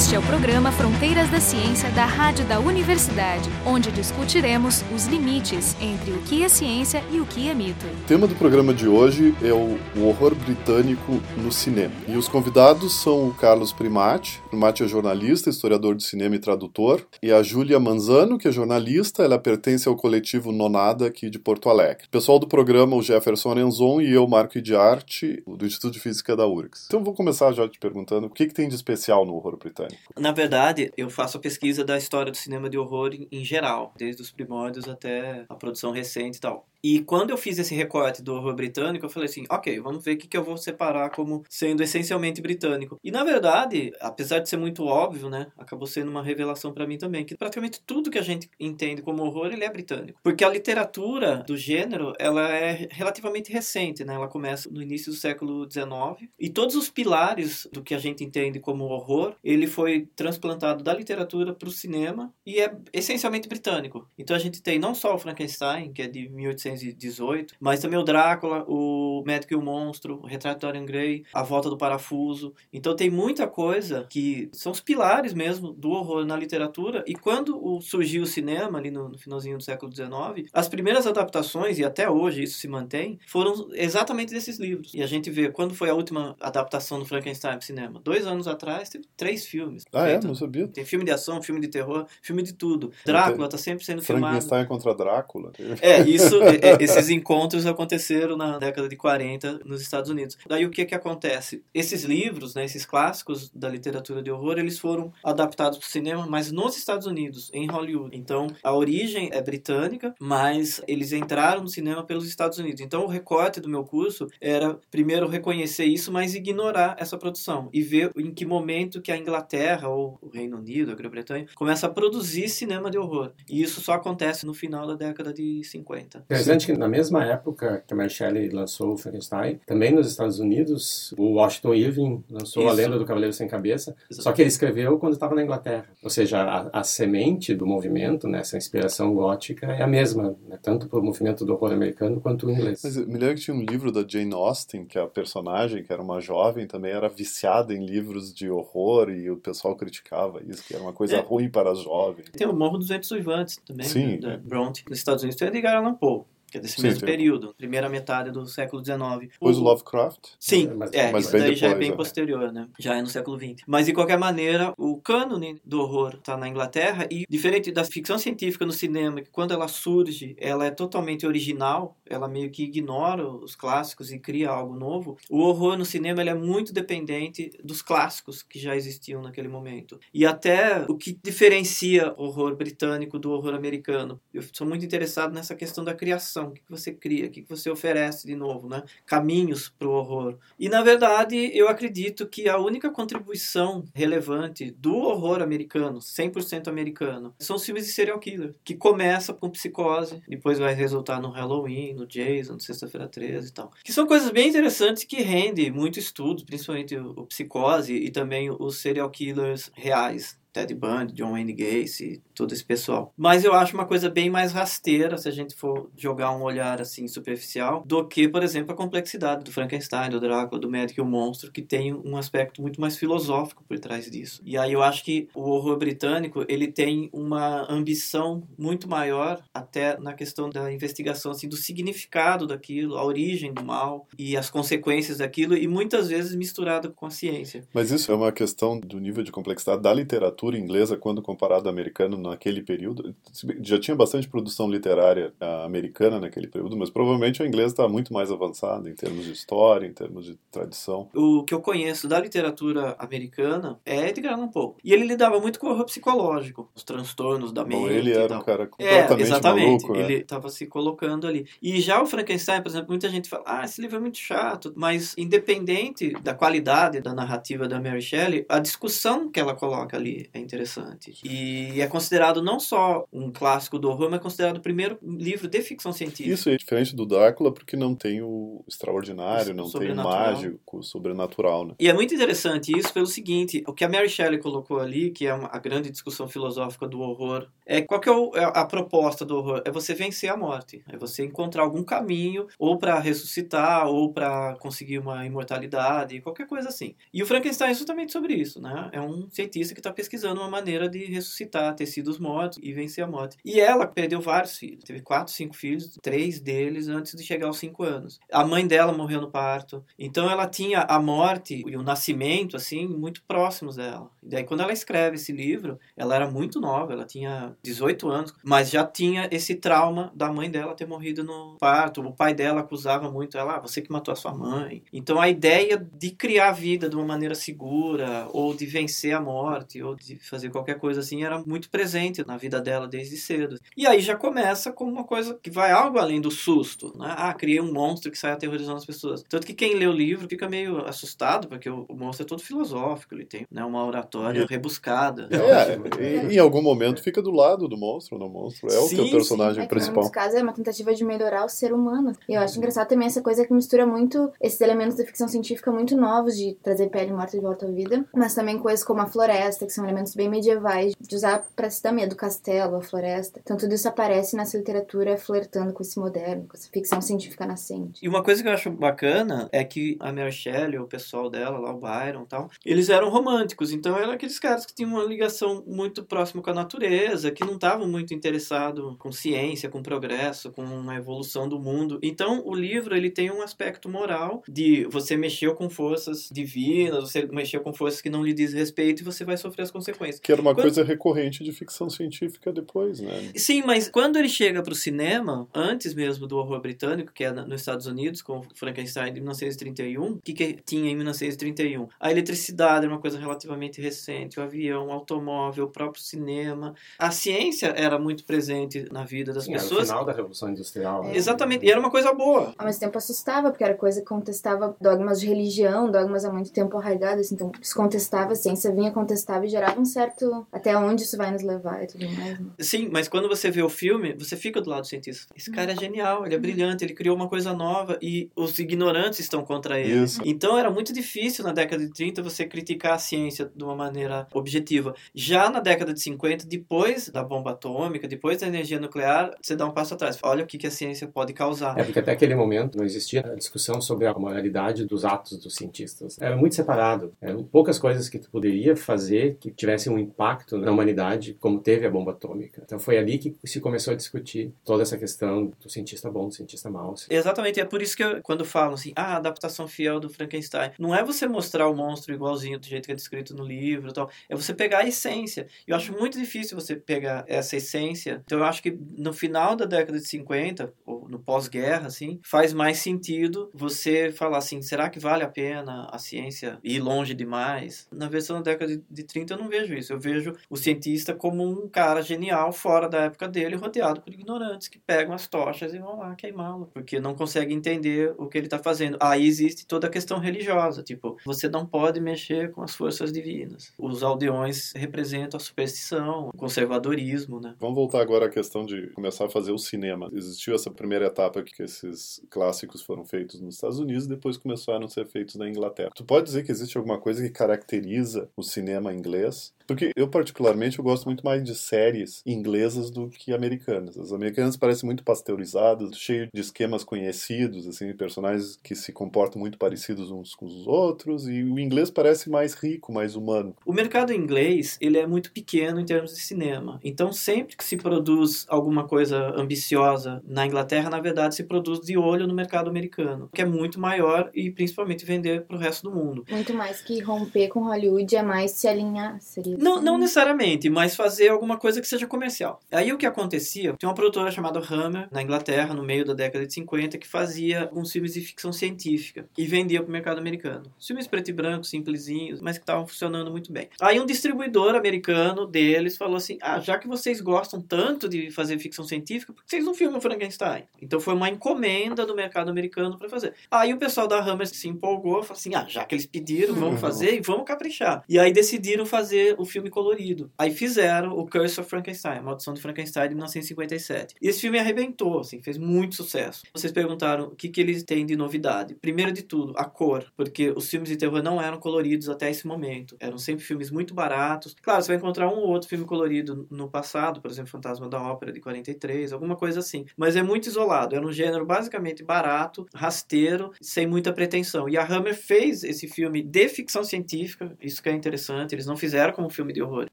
Este é o programa Fronteiras da Ciência da Rádio da Universidade, onde discutiremos os limites entre o que é ciência e o que é mito. O tema do programa de hoje é o, horror britânico no cinema. E os convidados são o Carlos Primati. Primati é jornalista, historiador de cinema e tradutor. E a Júlia Manzano, que é jornalista, ela pertence ao coletivo Nonada aqui de Porto Alegre. O pessoal do programa, o Jefferson Arenzon e eu, Marco de Arte, do Instituto de Física da URGS. Então vou começar já te perguntando o que, que tem de especial no horror britânico. Na verdade, eu faço a pesquisa da história do cinema de horror em, geral, desde os primórdios até a produção recente e tal. E quando eu fiz esse recorte do horror britânico, eu falei assim, ok, vamos ver o que, que eu vou separar como sendo essencialmente britânico. E na verdade, apesar de ser muito óbvio, né, acabou sendo uma revelação para mim também, que praticamente tudo que a gente entende como horror, ele é britânico. Porque a literatura do gênero, ela é relativamente recente, né, ela começa no início do século XIX, e todos os pilares do que a gente entende como horror, ele foi transplantado da literatura para o cinema e é essencialmente britânico. Então a gente tem não só o Frankenstein, que é de 1800 1918, mas também o Drácula, o Médico e o Monstro, o Retrato de Dorian Gray, A Volta do Parafuso. Então tem muita coisa que são os pilares mesmo do horror na literatura e quando surgiu o cinema ali no, no finalzinho do século XIX, as primeiras adaptações, e até hoje isso se mantém, foram exatamente desses livros. E a gente vê quando foi a última adaptação do Frankenstein para cinema. Dois anos atrás teve três filmes. Ah, é? Não sabia. Tem filme de ação, filme de terror, filme de tudo. Drácula está sempre sendo filmado. Frankenstein contra Drácula. É, isso É, esses encontros aconteceram na década de 40 nos Estados Unidos. Daí o que que acontece? Esses livros, né, esses clássicos da literatura de horror, eles foram adaptados para o cinema, mas nos Estados Unidos, em Hollywood. Então, a origem é britânica, mas eles entraram no cinema pelos Estados Unidos. Então, o recorte do meu curso era primeiro reconhecer isso, mas ignorar essa produção e ver em que momento que a Inglaterra ou o Reino Unido, a Grã-Bretanha, começa a produzir cinema de horror. E isso só acontece no final da década de 50. Interessante que na mesma época que a Mary Shelley lançou o Frankenstein, também nos Estados Unidos, o Washington Irving lançou Isso. A Lenda do Cavaleiro Sem Cabeça, Exatamente. só que ele escreveu quando estava na Inglaterra. Ou seja, a, a, semente do movimento, né, essa inspiração gótica, é a mesma, né, tanto para o movimento do horror americano quanto o inglês. Mas me lembro que tinha um livro da Jane Austen, que é a personagem, que era uma jovem, também era viciada em livros de horror e o pessoal criticava isso, que era uma coisa é. ruim para as jovens. Tem o Morro dos Ventos Uivantes também, Sim, da Bronte, nos Estados Unidos. Tem o Edgar Allan Poe que é desse sim, mesmo sim. período, primeira metade do século XIX. Depois o Lovecraft? Sim, é, mas, é, mas isso daí depois, já é bem é. posterior, né? Já é no século XX. Mas, de qualquer maneira, o cânone do horror está na Inglaterra e, diferente da ficção científica no cinema, que quando ela surge, ela é totalmente original, ela meio que ignora os clássicos e cria algo novo, o horror no cinema ele é muito dependente dos clássicos que já existiam naquele momento. E até o que diferencia o horror britânico do horror americano. Eu sou muito interessado nessa questão da criação o que você cria, o que você oferece de novo, né? Caminhos para o horror. E na verdade, eu acredito que a única contribuição relevante do horror americano, 100% americano, são os filmes de serial killer, que começa com psicose, depois vai resultar no Halloween, no Jason, no Sexta-feira 13 e tal. Que são coisas bem interessantes que rendem muito estudo, principalmente o, o psicose e também os serial killers reais, Ted Bundy, John Wayne Gacy, todo esse pessoal. Mas eu acho uma coisa bem mais rasteira, se a gente for jogar um olhar assim superficial, do que, por exemplo, a complexidade do Frankenstein, do Drácula, do Médico e o Monstro, que tem um aspecto muito mais filosófico por trás disso. E aí eu acho que o horror britânico, ele tem uma ambição muito maior até na questão da investigação assim do significado daquilo, a origem do mal e as consequências daquilo e muitas vezes misturado com a ciência. Mas isso é uma questão do nível de complexidade da literatura literatura inglesa quando comparado ao americano naquele período. Já tinha bastante produção literária uh, americana naquele período, mas provavelmente a inglesa está muito mais avançada em termos de história, em termos de tradição. O que eu conheço da literatura americana é Edgar Allan Poe. E ele lidava muito com o horror psicológico, os transtornos da mente. Bom, ele era um cara é, completamente é, exatamente. maluco. Né? Ele estava se colocando ali. E já o Frankenstein, por exemplo, muita gente fala, ah, esse livro é muito chato, mas independente da qualidade da narrativa da Mary Shelley, a discussão que ela coloca ali é interessante. E é considerado não só um clássico do horror, mas considerado o primeiro livro de ficção científica. Isso é diferente do Drácula porque não tem o extraordinário, não tem o mágico, o sobrenatural, né? E é muito interessante isso pelo seguinte, o que a Mary Shelley colocou ali, que é uma, a grande discussão filosófica do horror, é qual que é, o, é a proposta do horror? É você vencer a morte, é você encontrar algum caminho ou para ressuscitar ou para conseguir uma imortalidade, qualquer coisa assim. E o Frankenstein é justamente sobre isso, né? É um cientista que está pesquisando uma maneira de ressuscitar tecidos mortos e vencer a morte. E ela perdeu vários filhos, teve quatro, cinco filhos, três deles antes de chegar aos cinco anos. A mãe dela morreu no parto, então ela tinha a morte e o nascimento assim muito próximos dela. E daí quando ela escreve esse livro, ela era muito nova, ela tinha 18 anos, mas já tinha esse trauma da mãe dela ter morrido no parto. O pai dela acusava muito ela, ah, você que matou a sua mãe. Então a ideia de criar a vida de uma maneira segura, ou de vencer a morte, ou de fazer qualquer coisa assim, era muito presente na vida dela desde cedo. E aí já começa como uma coisa que vai algo além do susto, né? Ah, criei um monstro que sai aterrorizando as pessoas. Tanto que quem lê o livro fica meio assustado, porque o, o monstro é todo filosófico, ele tem né, uma oratória rebuscada. É, em, em algum momento fica do lado do monstro, no monstro. É o sim, teu personagem sim. É principal. Muitos casos é uma tentativa de melhorar o ser humano. E eu acho engraçado também essa coisa que mistura muito esses elementos da ficção científica muito novos de trazer pele morta de volta à vida, mas também coisas como a floresta, que são elementos bem medievais, de usar pra se dar medo, o castelo, a floresta. Então tudo isso aparece nessa literatura flertando com esse moderno, com essa ficção científica nascente. E uma coisa que eu acho bacana é que a Mary Shelley, o pessoal dela, lá o Byron e tal, eles eram românticos, então eram aqueles caras que tinham uma ligação muito próxima com a natureza, que não estavam muito interessados com ciência, com progresso, com a evolução do mundo. Então o livro ele tem um aspecto moral de você mexeu com forças divinas, você mexeu com forças que não lhe diz respeito e você vai sofrer as consequências. Que era uma quando... coisa recorrente de ficção científica depois, né? Sim, mas quando ele chega para o cinema, antes mesmo do horror britânico, que é nos Estados Unidos, com Frankenstein de 1931, o que, que tinha em 1931? A eletricidade era uma coisa relativamente recente, o avião, o automóvel, o próprio cinema. A ciência era muito presente na vida das Sim, pessoas. Era o final da Revolução Industrial. É. Exatamente, e era uma coisa boa. Ao mesmo tempo assustava, porque era coisa que contestava dogmas de religião, dogmas há muito tempo arraigados, então se contestava, a ciência vinha, contestava e gerava um certo até onde isso vai nos levar e tudo mais. Né? Sim, mas quando você vê o filme, você fica do lado do cientista. Esse cara é genial, ele é brilhante, ele criou uma coisa nova e os ignorantes estão contra ele. Isso. Então era muito difícil na década de 30 você criticar a ciência de uma maneira objetiva. Já na década de 50, depois da bomba atômica, depois da energia nuclear, você dá um passo atrás. Olha o que, que a ciência pode causar. É porque até aquele momento não existia a discussão sobre a moralidade dos atos dos cientistas. Era muito separado. Eram poucas coisas que tu poderia fazer que tivessem um impacto na humanidade, como teve a bomba atômica. Então foi ali que se começou a discutir toda essa questão do cientista bom, do cientista mau. Exatamente, é por isso que eu, quando falam assim, ah, adaptação fiel do Frankenstein, não é você mostrar o monstro igualzinho do jeito que é descrito no livro, tal. É você pegar a essência. Eu acho muito difícil você pegar essa essência. Então eu acho que no final da década de 50, ou no pós-guerra, assim, faz mais sentido você falar assim, será que vale a pena a ciência ir longe demais? Na versão da década de 30 eu não vejo isso. Eu vejo o cientista como um cara genial fora da época dele, rodeado por ignorantes que pegam as tochas e vão lá queimá-lo, porque não conseguem entender o que ele está fazendo. Aí existe toda a questão religiosa, tipo, você não pode mexer com as forças divinas. Os aldeões representam a superstição, o conservadorismo, né? Vamos voltar agora à questão de começar a fazer o cinema. Existiu essa primeira etapa que esses clássicos foram feitos nos Estados Unidos, depois começaram a ser feitos na Inglaterra. Tu pode dizer que existe alguma coisa que caracteriza o cinema inglês? Porque eu, particularmente, eu gosto muito mais de séries inglesas do que americanas. As americanas parecem muito pasteurizadas, cheio de esquemas conhecidos, assim, personagens que se comportam muito parecidos uns com os outros, e o inglês parece mais rico, mais humano. O mercado inglês, ele é muito pequeno em termos de cinema. Então, sempre que se produz alguma coisa ambiciosa na Inglaterra, na verdade, se produz de olho no mercado americano, que é muito maior e principalmente vender para o resto do mundo. Muito mais que romper com Hollywood, é mais se alinhar, seria não, não necessariamente, mas fazer alguma coisa que seja comercial. Aí o que acontecia, tem uma produtora chamada Hammer, na Inglaterra, no meio da década de 50, que fazia alguns filmes de ficção científica e vendia para o mercado americano. Filmes preto e branco, simplesinhos, mas que estavam funcionando muito bem. Aí um distribuidor americano deles falou assim: ah, já que vocês gostam tanto de fazer ficção científica, por que vocês não filmam Frankenstein? Então foi uma encomenda do mercado americano para fazer. Aí o pessoal da Hammer se empolgou, falou assim: ah, já que eles pediram, vamos uhum. fazer e vamos caprichar. E aí decidiram fazer o filme colorido. Aí fizeram o Curse of Frankenstein, a Maldição de Frankenstein de 1957. E esse filme arrebentou, assim, fez muito sucesso. Vocês perguntaram o que, que eles têm de novidade. Primeiro de tudo, a cor, porque os filmes de terror não eram coloridos até esse momento. Eram sempre filmes muito baratos. Claro, você vai encontrar um ou outro filme colorido no passado, por exemplo, Fantasma da Ópera de 43, alguma coisa assim. Mas é muito isolado. Era um gênero basicamente barato, rasteiro, sem muita pretensão. E a Hammer fez esse filme de ficção científica, isso que é interessante. Eles não fizeram como filme de horror.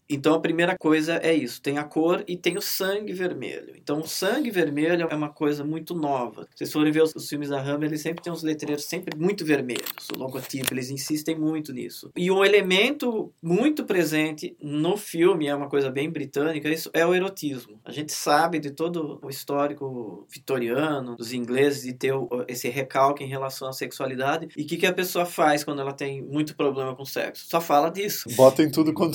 Então a primeira coisa é isso: tem a cor e tem o sangue vermelho. Então o sangue vermelho é uma coisa muito nova. Se vocês forem ver os, os filmes da Hammer, eles sempre têm uns letreiros sempre muito vermelhos. O logotipo, eles insistem muito nisso. E um elemento muito presente no filme, é uma coisa bem britânica, isso é o erotismo. A gente sabe de todo o histórico vitoriano, dos ingleses, de ter esse recalque em relação à sexualidade. E o que, que a pessoa faz quando ela tem muito problema com sexo? Só fala disso. Bota em tudo quando...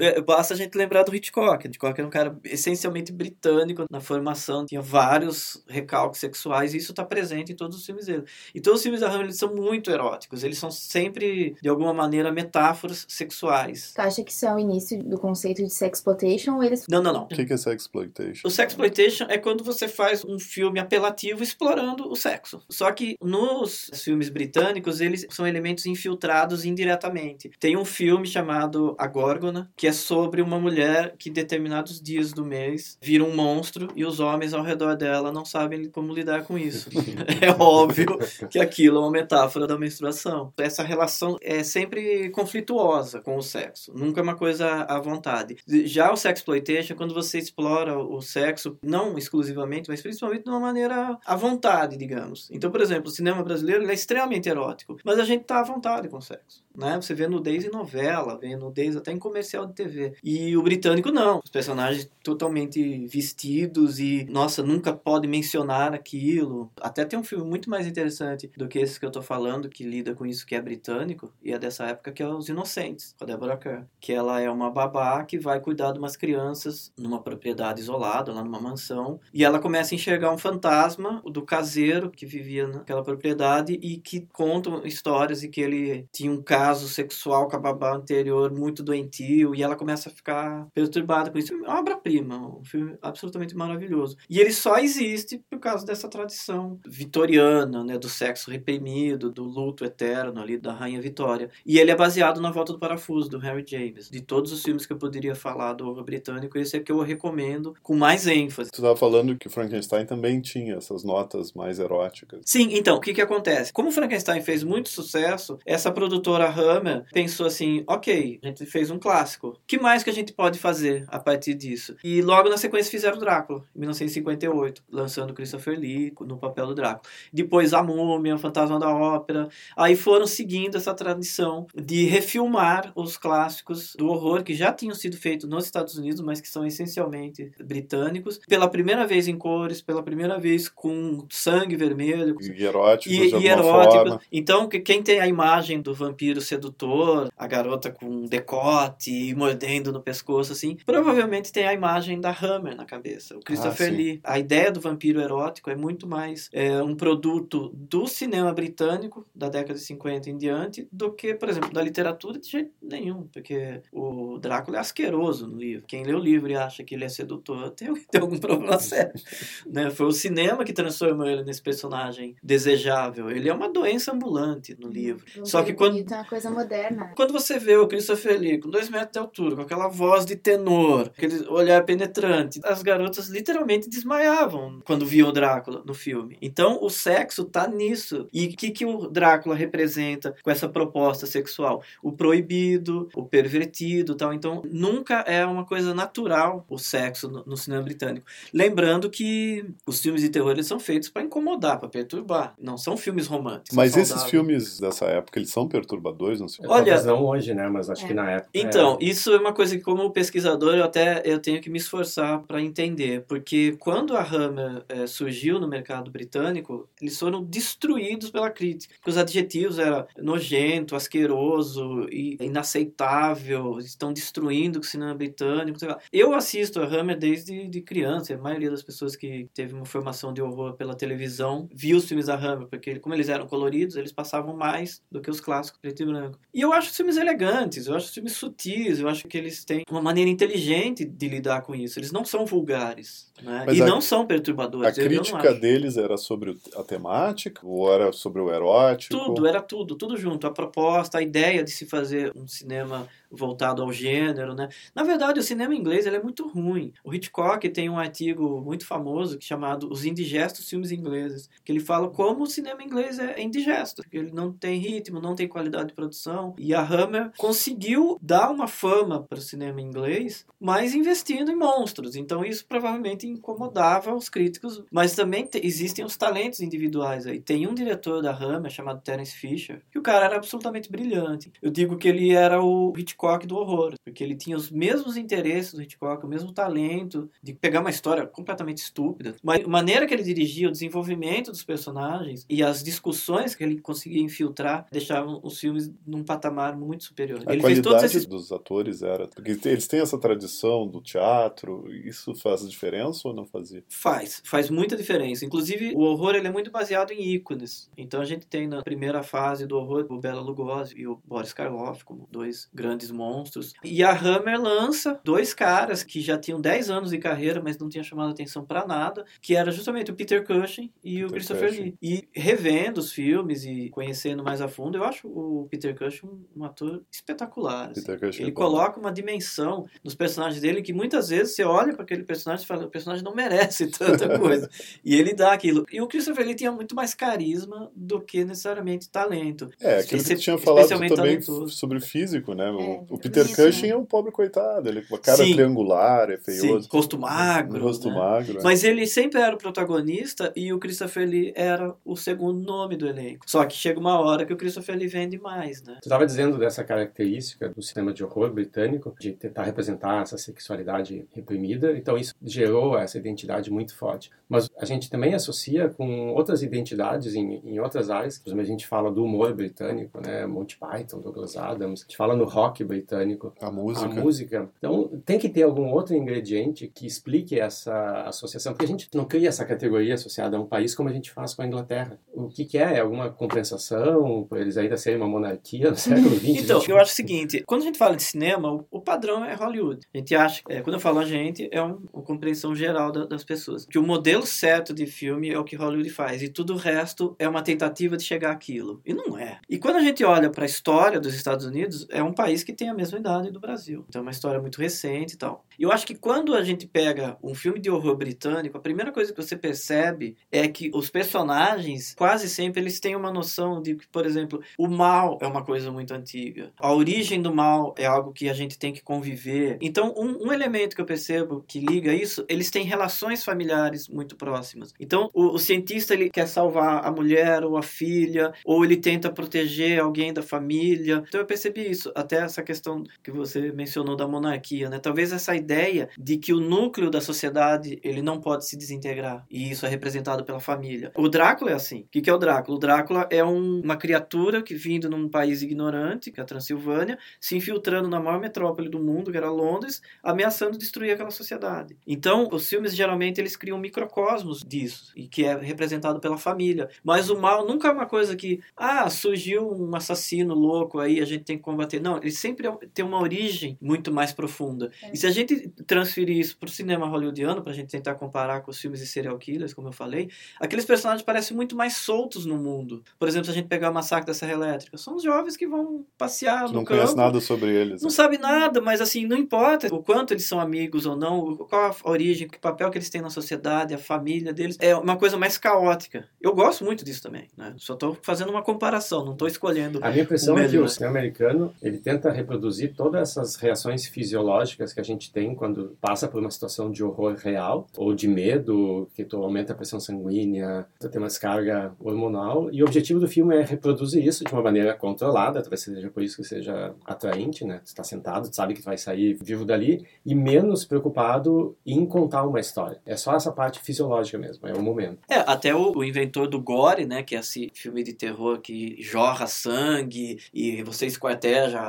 É, basta a gente lembrar do Hitchcock. Hitchcock era um cara essencialmente britânico na formação, tinha vários recalques sexuais, e isso está presente em todos os filmes dele. E todos os filmes da Hammer eles são muito eróticos, eles são sempre, de alguma maneira, metáforas sexuais. Tu acha que isso é o início do conceito de sexploitation ou eles... Não, não, não. O que, que é sexploitation? O sexploitation é quando você faz um filme apelativo explorando o sexo. Só que nos filmes britânicos, eles são elementos infiltrados indiretamente. Tem um filme chamado A Górgona, que é sobre uma mulher que em determinados dias do mês vira um monstro e os homens ao redor dela não sabem como lidar com isso. é óbvio que aquilo é uma metáfora da menstruação. Essa relação é sempre conflituosa com o sexo, nunca é uma coisa à vontade. Já o sexploitation quando você explora o sexo, não exclusivamente, mas principalmente de uma maneira à vontade, digamos. Então, por exemplo, o cinema brasileiro é extremamente erótico, mas a gente tá à vontade com o sexo. Né? Você vê nudez em novela, vê nudez até em comercial de TV. E o britânico não. Os personagens totalmente vestidos e, nossa, nunca pode mencionar aquilo. Até tem um filme muito mais interessante do que esse que eu tô falando, que lida com isso, que é britânico, e é dessa época que é Os Inocentes, com a Deborah Kerr. Que ela é uma babá que vai cuidar de umas crianças numa propriedade isolada, lá numa mansão, e ela começa a enxergar um fantasma do caseiro que vivia naquela propriedade e que contam histórias e que ele tinha um caso sexual com a babá anterior muito doentio, e ela começa a ficar perturbada com isso. É uma obra-prima, um filme absolutamente maravilhoso. E ele só existe por causa dessa tradição vitoriana, né, do sexo reprimido, do luto eterno ali da Rainha Vitória. E ele é baseado na Volta do Parafuso, do Harry James. De todos os filmes que eu poderia falar do horror britânico, esse é que eu recomendo com mais ênfase. Tu estava falando que o Frankenstein também tinha essas notas mais eróticas. Sim, então, o que que acontece? Como o Frankenstein fez muito sucesso, essa produtora Hammer pensou assim, ok, a gente fez um clássico. Que mais que a gente pode fazer a partir disso? E logo na sequência fizeram Drácula, em 1958, lançando Christopher Lee no papel do Drácula. Depois A Múmia, o Fantasma da Ópera. Aí foram seguindo essa tradição de refilmar os clássicos do horror que já tinham sido feitos nos Estados Unidos, mas que são essencialmente britânicos, pela primeira vez em cores, pela primeira vez com sangue vermelho. E eróticos, e, e eróticos. Então, quem tem a imagem do vampiro sedutor, a garota com decote e mordendo no pescoço, assim, provavelmente tem a imagem da Hammer na cabeça, o Christopher ah, Lee. A ideia do vampiro erótico é muito mais é, um produto do cinema britânico da década de 50 em diante do que, por exemplo, da literatura de jeito nenhum, porque o Drácula é asqueroso no livro. Quem lê o livro e acha que ele é sedutor tem, tem algum problema sério. né? Foi o cinema que transformou ele nesse personagem desejável. Ele é uma doença ambulante no livro. Só que quando. Coisa moderna. Quando você vê o Christopher Lee com dois metros de altura, com aquela voz de tenor, aquele olhar penetrante, as garotas literalmente desmaiavam quando viam o Drácula no filme. Então o sexo tá nisso. E o que, que o Drácula representa com essa proposta sexual? O proibido, o pervertido tal. Então nunca é uma coisa natural o sexo no, no cinema britânico. Lembrando que os filmes de terror eles são feitos para incomodar, para perturbar. Não são filmes românticos. Mas esses filmes dessa época, eles são perturbadores 2, não sei. Olha, não hoje, né? Mas acho é. que na época. Então, é... isso é uma coisa que, como pesquisador, eu até eu tenho que me esforçar para entender, porque quando a Hammer é, surgiu no mercado britânico, eles foram destruídos pela crítica. Porque os adjetivos eram nojento, asqueroso e inaceitável, estão destruindo o cinema britânico. Eu assisto a Hammer desde de criança, a maioria das pessoas que teve uma formação de horror pela televisão viu os filmes da Hammer, porque como eles eram coloridos, eles passavam mais do que os clássicos preto e branco. E eu acho os filmes elegantes, eu acho os filmes sutis, eu acho que eles têm uma maneira inteligente de lidar com isso. Eles não são vulgares. Né? e a, não são perturbadores. A crítica deles era sobre a temática ou era sobre o erótico? Tudo, era tudo, tudo junto. A proposta, a ideia de se fazer um cinema voltado ao gênero, né? Na verdade, o cinema inglês ele é muito ruim. O Hitchcock tem um artigo muito famoso é chamado Os Indigestos Filmes Ingleses, que ele fala como o cinema inglês é indigesto, que ele não tem ritmo, não tem qualidade de produção. E a Hammer conseguiu dar uma fama para o cinema inglês, mas investindo em monstros. Então isso provavelmente incomodava os críticos, mas também existem os talentos individuais aí. Tem um diretor da Hammer chamado Terence Fisher, que o cara era absolutamente brilhante. Eu digo que ele era o Hitchcock Hitchcock do horror, porque ele tinha os mesmos interesses do Hitchcock, o mesmo talento de pegar uma história completamente estúpida, mas a maneira que ele dirigia o desenvolvimento dos personagens e as discussões que ele conseguia infiltrar deixavam os filmes num patamar muito superior. A ele qualidade esses... dos atores era, porque eles têm essa tradição do teatro, isso faz diferença ou não fazia? Faz, faz muita diferença. Inclusive, o horror ele é muito baseado em ícones. Então a gente tem na primeira fase do horror o Bela Lugosi e o Boris Karloff como dois grandes monstros. E a Hammer lança dois caras que já tinham 10 anos de carreira, mas não tinham chamado atenção para nada, que era justamente o Peter Cushing e Peter o Christopher Cushing. Lee. E revendo os filmes e conhecendo mais a fundo, eu acho o Peter Cushing um ator espetacular. Assim. Ele é coloca uma dimensão nos personagens dele que muitas vezes você olha para aquele personagem e fala, o personagem não merece tanta coisa. e ele dá aquilo. E o Christopher Lee tinha muito mais carisma do que necessariamente talento. É, aquilo que você tinha falado também talentoso. sobre o físico, né? É. O Peter Isso, Cushing né? é um pobre coitado, ele com a cara Sim. triangular, é feioso. Sim. Rosto magro. Rosto né? magro. É. Mas ele sempre era o protagonista e o Christopher Lee era o segundo nome do elenco. Só que chega uma hora que o Christopher Lee vende mais, né? Tu estava dizendo dessa característica do cinema de horror britânico, de tentar representar essa sexualidade reprimida, então isso gerou essa identidade muito forte. Mas a gente também associa com outras identidades em, em outras áreas, por exemplo, a gente fala do humor britânico, né? Monty Python, Douglas Adams, a gente fala no rock britânico. A música. A música. Então, tem que ter algum outro ingrediente que explique essa associação, porque a gente não cria essa categoria associada a um país como a gente faz com a Inglaterra. O que, que é? É alguma compensação por eles ainda serem uma monarquia no século XX? Então, eu acho o seguinte, quando a gente fala de cinema, o, o padrão é Hollywood. A gente acha, é, quando eu falo a gente, é um, uma compreensão geral da, das pessoas. Que o modelo certo de filme é o que Hollywood faz, e tudo o resto é uma tentativa de chegar àquilo. E não é. E quando a gente olha para a história dos Estados Unidos, é um país que tem a mesma idade do Brasil. Então é uma história muito recente e tal. E eu acho que quando a gente pega um filme de horror britânico, a primeira coisa que você percebe é que os personagens, quase sempre, eles têm uma noção de que, por exemplo, o mal é uma coisa muito antiga. A origem do mal é algo que a gente tem que conviver. Então, um, um elemento que eu percebo que liga isso, eles têm relações familiares muito próximas. Então, o, o cientista, ele quer salvar a mulher ou a filha, ou ele tenta proteger alguém da família. Então, eu percebi isso. Até essa questão que você mencionou da monarquia, né? Talvez essa ideia de que o núcleo da sociedade ele não pode se desintegrar e isso é representado pela família. O Drácula é assim. O que é o Drácula? O Drácula é um, uma criatura que vindo num país ignorante, que é a Transilvânia, se infiltrando na maior metrópole do mundo, que era Londres, ameaçando destruir aquela sociedade. Então, os filmes geralmente eles criam microcosmos disso e que é representado pela família. Mas o mal nunca é uma coisa que ah surgiu um assassino louco aí a gente tem que combater. Não, ele sempre é tem uma origem muito mais profunda. É. E se a gente transferir isso para o cinema hollywoodiano, para a gente tentar comparar com os filmes de serial killers, como eu falei, aqueles personagens parecem muito mais soltos no mundo. Por exemplo, se a gente pegar o Massacre da Serra Elétrica, são os jovens que vão passear no não campo. Não conhece nada sobre eles. Não né? sabe nada, mas assim, não importa o quanto eles são amigos ou não, qual a origem, que papel que eles têm na sociedade, a família deles. É uma coisa mais caótica. Eu gosto muito disso também, né? Só estou fazendo uma comparação, não estou escolhendo. A minha impressão é que o cinema americano, ele tenta reproduzir todas essas reações fisiológicas que a gente tem quando passa por uma situação de horror real ou de medo, que tu aumenta a pressão sanguínea, tu tem uma descarga hormonal, e o objetivo do filme é reproduzir isso de uma maneira controlada, talvez seja por isso que seja atraente, né? Tu está sentado, tu sabe que tu vai sair vivo dali, e menos preocupado em contar uma história. É só essa parte fisiológica mesmo, é o momento. É, até o, o inventor do gore, né, que é esse filme de terror que jorra sangue e você esquarteja,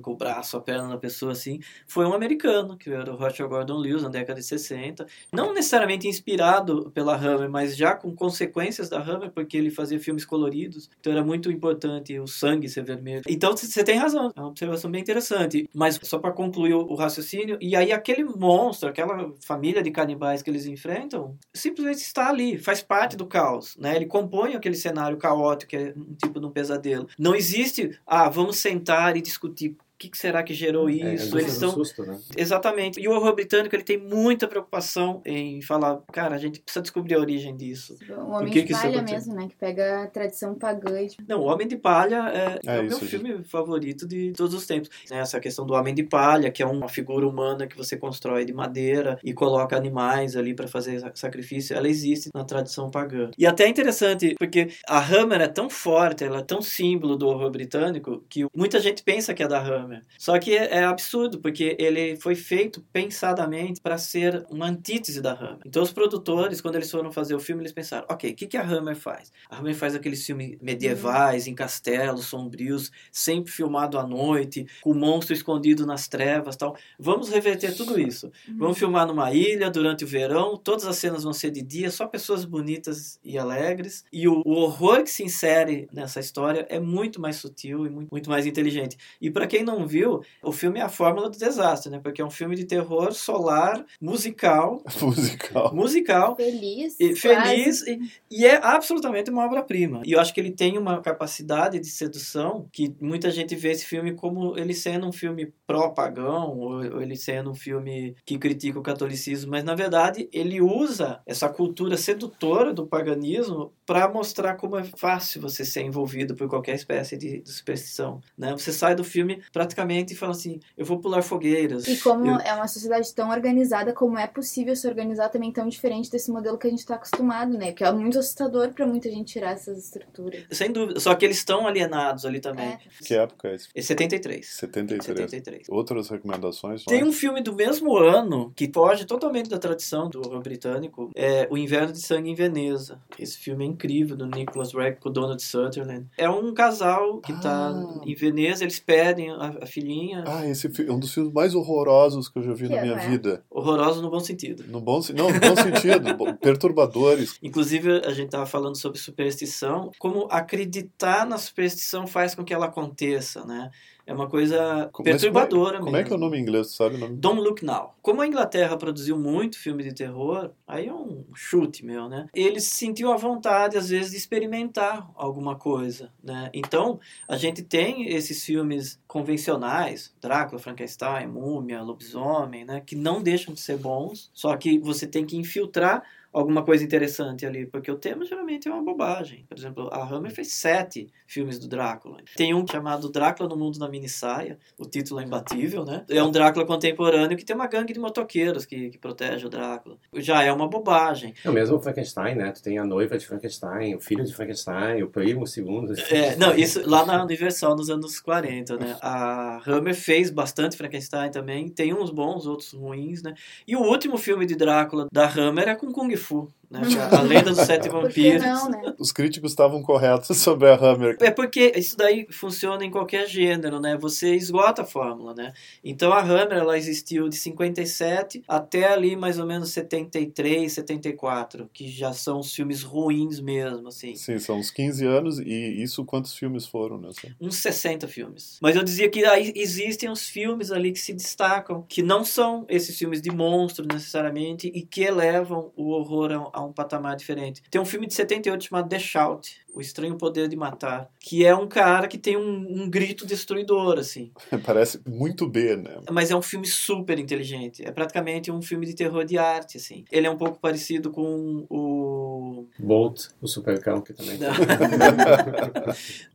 o braço, a perna da pessoa assim, foi um americano, que era o Roger Gordon Lewis, na década de 60. Não necessariamente inspirado pela Hammer, mas já com consequências da Hammer, porque ele fazia filmes coloridos, então era muito importante o sangue ser vermelho. Então você tem razão, é uma observação bem interessante. Mas só para concluir o raciocínio, e aí aquele monstro, aquela família de canibais que eles enfrentam, simplesmente está ali, faz parte do caos, né? Ele compõe aquele cenário caótico, que é um tipo de um pesadelo. Não existe, ah, vamos sentar e discutir que, que será que gerou é, isso? É, Eles são susto, né? exatamente. E o horror britânico ele tem muita preocupação em falar, cara, a gente precisa descobrir a origem disso. O Homem que de que Palha mesmo, né? Que pega a tradição pagã. Tipo... Não, o Homem de Palha é, é, é o meu isso, filme gente. favorito de todos os tempos. Né, essa questão do Homem de Palha, que é uma figura humana que você constrói de madeira e coloca animais ali para fazer sacrifício, ela existe na tradição pagã. E até é interessante, porque a Hammer é tão forte, ela é tão símbolo do horror britânico que muita gente pensa que é da Hammer Só que é, é absurdo, porque ele foi feito pensadamente para ser uma antítese da Hammer. Então, os produtores, quando eles foram fazer o filme, eles pensaram: ok, o que, que a Hammer faz? A Hammer faz aqueles filmes medievais, uhum. em castelos, sombrios, sempre filmado à noite, com o monstro escondido nas trevas tal. Vamos reverter tudo isso. Uhum. Vamos filmar numa ilha durante o verão, todas as cenas vão ser de dia, só pessoas bonitas e alegres. E o, o horror que se insere nessa história é muito mais sutil e muito, muito mais inteligente. E para quem não não viu, o filme é a fórmula do desastre, né? Porque é um filme de terror solar, musical. musical. Musical. Feliz. E, feliz. E, e, é absolutamente uma obra-prima. E eu acho que ele tem uma capacidade de sedução que muita gente vê esse filme como ele sendo um filme pró-pagão, ou, ou ele sendo um filme que critica o catolicismo, mas na verdade ele usa essa cultura sedutora do paganismo para mostrar como é fácil você ser envolvido por qualquer espécie de, de superstição. Né? Você sai do filme praticamente fala assim: eu vou pular fogueiras. E como eu... é uma sociedade tão organizada, como é possível se organizar também tão diferente desse modelo que a gente está acostumado, né? Que é muito assustador para muita gente tirar essas estruturas. Sem dúvida. Só que eles estão alienados ali também. É. Que época é esse? É 73. 73. 73. Outras recomendações? Tem um filme do mesmo ano que foge totalmente da tradição do horror britânico. É O Inverno de Sangue em Veneza. Esse filme é incrível, do Nicholas Reg com o Donald Sutherland. É um casal que está ah. em Veneza, eles pedem a a, filhinha. Ah, esse é um dos filmes mais horrorosos que eu já vi que na minha é? vida. Horroroso no bom sentido. No bom, não, no bom sentido. perturbadores. Inclusive, a gente estava falando sobre superstição. Como acreditar na superstição faz com que ela aconteça, né? É uma coisa como, perturbadora como é, como é que é o nome em inglês, sabe o nome? Don't Look Now. Como a Inglaterra produziu muito filme de terror, aí é um chute meu, né? Ele sentiu a vontade, às vezes, de experimentar alguma coisa, né? Então, a gente tem esses filmes convencionais, Drácula, Frankenstein, Múmia, Lobisomem, né? Que não deixam de ser bons, só que você tem que infiltrar alguma coisa interessante ali, porque o tema geralmente é uma bobagem. Por exemplo, a Hammer fez sete filmes do Drácula. Tem um chamado Drácula no Mundo da Minissaia, o título é imbatível, né? É um Drácula contemporâneo que tem uma gangue de motoqueiros que, que protege o Drácula. Já é uma bobagem. É o mesmo Frankenstein, né? Tu tem a noiva de Frankenstein, o filho de Frankenstein, o primo, o segundo. É, não, isso lá na Universal nos anos 40, né? A Hammer fez bastante Frankenstein também, tem uns bons, outros ruins, né? E o último filme de Drácula da Hammer é com Kung défaut. Né? A lenda dos sete vampiros. Não, né? Os críticos estavam corretos sobre a Hammer. É porque isso daí funciona em qualquer gênero, né? Você esgota a fórmula, né? Então a Hammer ela existiu de 57 até ali mais ou menos 73, 74, que já são os filmes ruins mesmo, assim. Sim, são uns 15 anos e isso quantos filmes foram, né? Uns 60 filmes. Mas eu dizia que aí existem uns filmes ali que se destacam, que não são esses filmes de monstro necessariamente e que elevam o horror a um patamar diferente. Tem um filme de 78 chamado The Shout, o Estranho Poder de Matar, que é um cara que tem um, um, grito destruidor, assim. Parece muito B, né? Mas é um filme super inteligente. É praticamente um filme de terror de arte, assim. Ele é um pouco parecido com o... Bolt, o Supercão, que também...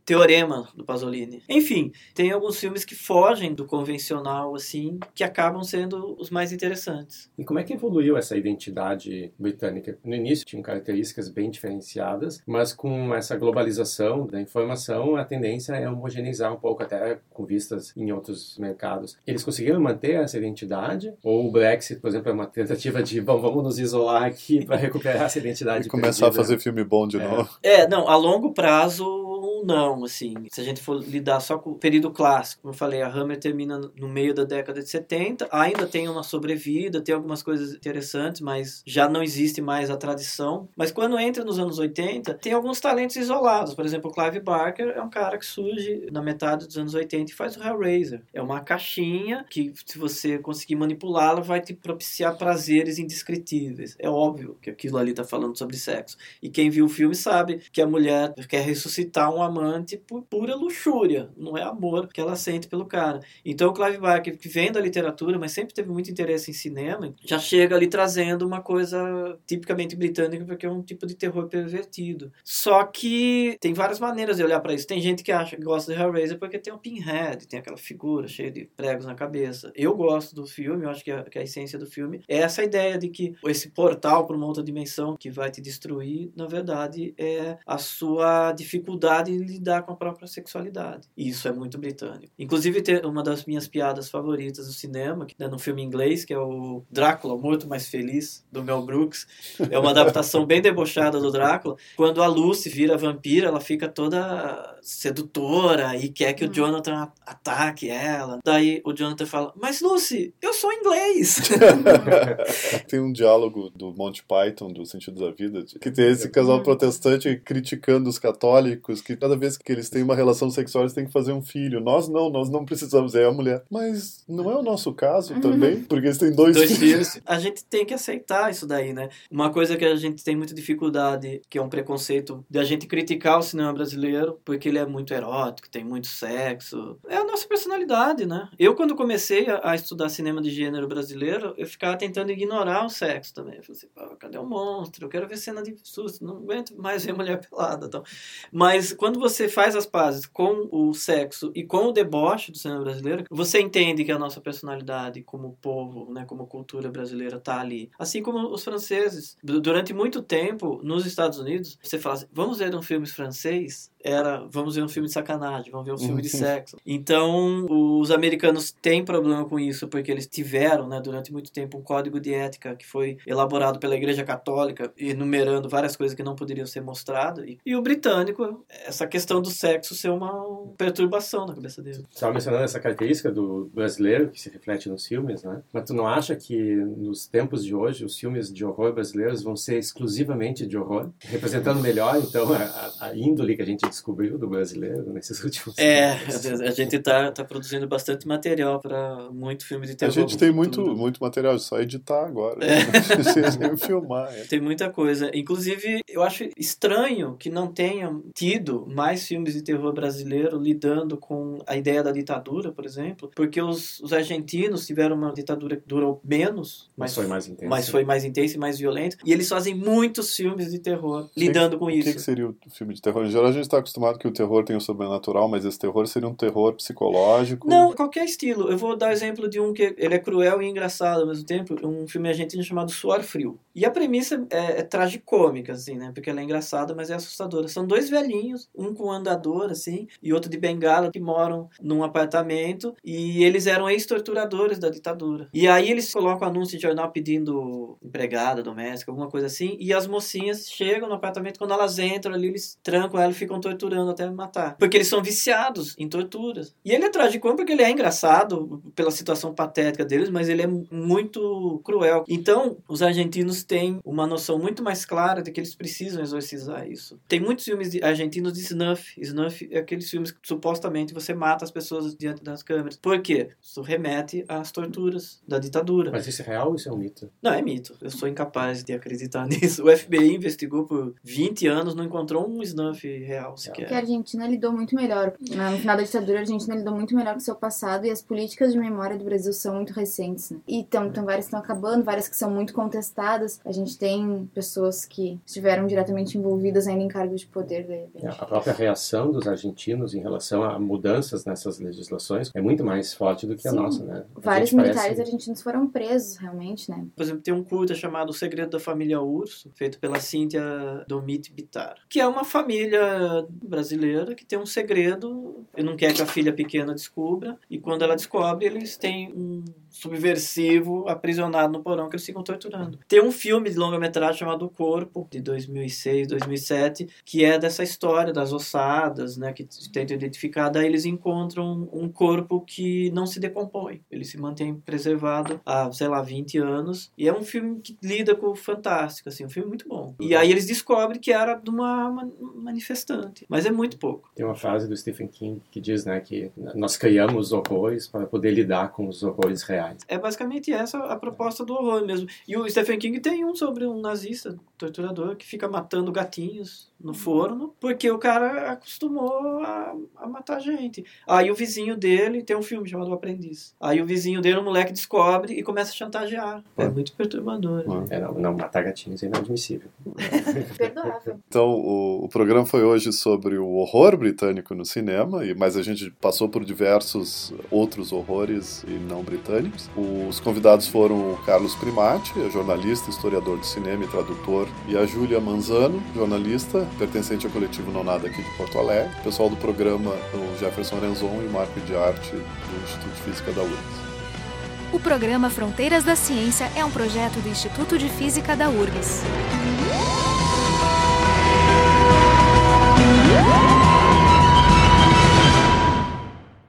Teorema, do Pasolini. Enfim, tem alguns filmes que fogem do convencional, assim, que acabam sendo os mais interessantes. E como é que evoluiu essa identidade britânica? No início tinham características bem diferenciadas, mas com essa essa globalização da informação, a tendência é homogeneizar um pouco, até com vistas em outros mercados. Eles conseguiram manter essa identidade? Ou o Brexit, por exemplo, é uma tentativa de, bom, vamos nos isolar aqui para recuperar essa identidade? E começar perdida. a fazer filme bom de é. novo. É, não, a longo prazo não, assim. Se a gente for lidar só com o período clássico, como eu falei, a Hammer termina no meio da década de 70, ainda tem uma sobrevida, tem algumas coisas interessantes, mas já não existe mais a tradição. Mas quando entra nos anos 80, tem alguns talentos isolados. Por exemplo, o Clive Barker é um cara que surge na metade dos anos 80 e faz o Hellraiser. É uma caixinha que, se você conseguir manipulá-la, vai te propiciar prazeres indescritíveis. É óbvio que aquilo ali está falando sobre sexo. E quem viu o filme sabe que a mulher quer ressuscitar um amante por pura luxúria, não é amor que ela sente pelo cara. Então o Clive Barker, que vem da literatura, mas sempre teve muito interesse em cinema, já chega ali trazendo uma coisa tipicamente britânica, porque é um tipo de terror pervertido. Só que tem várias maneiras de olhar para isso. Tem gente que acha que gosta de Hellraiser porque tem o Pinhead, tem aquela figura cheia de pregos na cabeça. Eu gosto do filme, eu acho que a, que a essência do filme é essa ideia de que esse portal para uma outra dimensão que vai te destruir, na verdade, é a sua dificuldade lidar com a própria sexualidade. E isso é muito britânico. Inclusive, tem uma das minhas piadas favoritas do cinema, que é no filme inglês, que é o Drácula, Morto Mais Feliz, do Mel Brooks. É uma adaptação bem debochada do Drácula. Quando a Lucy vira vampira, ela fica toda sedutora e quer que o hum. Jonathan ataque ela. Daí o Jonathan fala: Mas Lucy, eu sou inglês. tem um diálogo do Monty Python, do Sentido da Vida, que tem esse casal hum. protestante criticando os católicos, que cada vez que eles têm uma relação sexual, eles têm que fazer um filho. Nós não, nós não precisamos. É a mulher. Mas não é o nosso caso uhum. também, porque eles têm dois, dois filhos. filhos. A gente tem que aceitar isso daí, né? Uma coisa que a gente tem muita dificuldade, que é um preconceito, de a gente criticar o cinema brasileiro, porque ele é muito erótico, tem muito sexo. É a nossa personalidade, né? Eu, quando comecei a, a estudar cinema de gênero brasileiro, eu ficava tentando ignorar o sexo também. Eu falei assim, cadê o monstro? Eu quero ver cena de susto, não aguento mais ver mulher pelada. Então. Mas quando você faz as pazes com o sexo e com o deboche do cinema brasileiro, você entende que a nossa personalidade como povo, né, como cultura brasileira tá ali. Assim como os franceses. Durante muito tempo, nos Estados Unidos, você fala assim, vamos ver um filme francês? Era vamos ver um filme de sacanagem, vamos ver um filme de uhum. sexo. Então, os americanos têm problema com isso, porque eles tiveram, né, durante muito tempo, um código de ética que foi elaborado pela Igreja Católica, enumerando várias coisas que não poderiam ser mostradas. E, e o britânico, essa questão do sexo ser uma perturbação na cabeça dele. Você estava mencionando essa característica do brasileiro que se reflete nos filmes, né? Mas tu não acha que nos tempos de hoje os filmes de horror brasileiros vão ser exclusivamente de horror, representando melhor então a, a índole que a gente descobriu do brasileiro nesses últimos é, anos. É, a gente está tá produzindo bastante material para muito filme de terror. A gente tem muito, muito material, é só editar agora. É. Né? filmar. É. Tem muita coisa. Inclusive, eu acho estranho que não tenham tido mais filmes de terror brasileiro lidando com a ideia da ditadura, por exemplo, porque os, os argentinos tiveram uma ditadura que durou menos, mas, mas foi mais intensa. Mas foi mais intensa e mais violenta. E eles fazem muitos filmes de terror lidando com isso. O que, seria o filme de terror? Em geral, a gente está acostumado que o terror tem o sobrenatural, mas esse terror seria um terror psicológico? Não, qualquer estilo. Eu vou dar exemplo de um que ele é cruel e engraçado ao mesmo tempo, um filme argentino chamado Suor Frio. E a premissa é, é tragicômica, assim, né? Porque ela é engraçada, mas é assustadora. São dois velhinhos, um com um andador, assim, e outro de bengala, que moram num apartamento, e eles eram ex-torturadores da ditadura. E aí eles colocam anúncio de jornal pedindo empregada doméstica, alguma coisa assim, e as mocinhas chegam no apartamento, quando elas entram ali, eles trancam ela e ficam torturando até matar. Porque eles são viciados em torturas. E ele é tragicômico porque ele é engraçado pela situação patética deles, mas ele é muito cruel. Então, os argentinos têm uma noção muito mais clara de que eles precisam exorcizar isso. Tem muitos filmes de, argentinos de snuff. Snuff é aqueles filmes que supostamente você mata as pessoas diante das câmeras. Por quê? Isso remete às torturas da ditadura. Mas isso é real ou isso é um mito? Não, é mito. Eu sou incapaz de acreditar nisso. O FBI investigou por 20 anos, não encontrou um snuff real sequer. Porque a Argentina lidou muito melhor. No final da ditadura, a Argentina lidou muito melhor com o seu passado e as políticas de memória do Brasil são muito recentes. Né? E então, então várias estão acabando, várias que são muito contestadas. A gente tem pessoas que estiveram diretamente envolvidas ainda em cargos de poder. De a própria reação dos argentinos em relação a mudanças nessas legislações é muito mais forte do que Sim. a nossa, né? A Vários militares parece... argentinos foram presos, realmente, né? Por exemplo, tem um curta chamado O Segredo da Família Urso, feito pela Cíntia Domit Bitar, que é uma família brasileira que tem um segredo e não quer que a filha pequena descubra, e quando ela descobre, eles têm um subversivo aprisionado no porão que eles ficam torturando. Tem um filme de longa-metragem chamado O Corpo, de 2006, 2007, que é dessa história das ossadas, né, que tentam identificar, daí eles encontram um corpo que não se decompõe, ele se mantém preservado há, sei lá, 20 anos, e é um filme que lida com o fantástico, assim, um filme muito bom. E aí eles descobrem que era de uma manifestante, mas é muito pouco. Tem uma frase do Stephen King que diz, né, que nós criamos horrores para poder lidar com os horrores reais É basicamente essa a proposta do horror mesmo. E o Stephen King tem um sobre um nazista, torturador, que fica matando gatinhos no forno, porque o cara acostumou a, a matar gente. Aí o vizinho dele tem um filme chamado O Aprendiz. Aí o vizinho dele, o moleque, descobre e começa a chantagear. É muito perturbador. É, não, não, matar gatinhos é inadmissível. Perdoável. Então, o, o programa foi hoje sobre o horror britânico no cinema, e mas a gente passou por diversos outros horrores e não britânicos. Os convidados foram o Carlos Primati, jornalista, historiador de cinema e tradutor, e a Júlia Manzano, jornalista, pertencente ao coletivo Não Nada aqui de Porto Alegre. O pessoal do programa, o Jefferson Renzon e o Marco de Arte do Instituto de Física da URGS. O programa Fronteiras da Ciência é um projeto do Instituto de Física da URGS.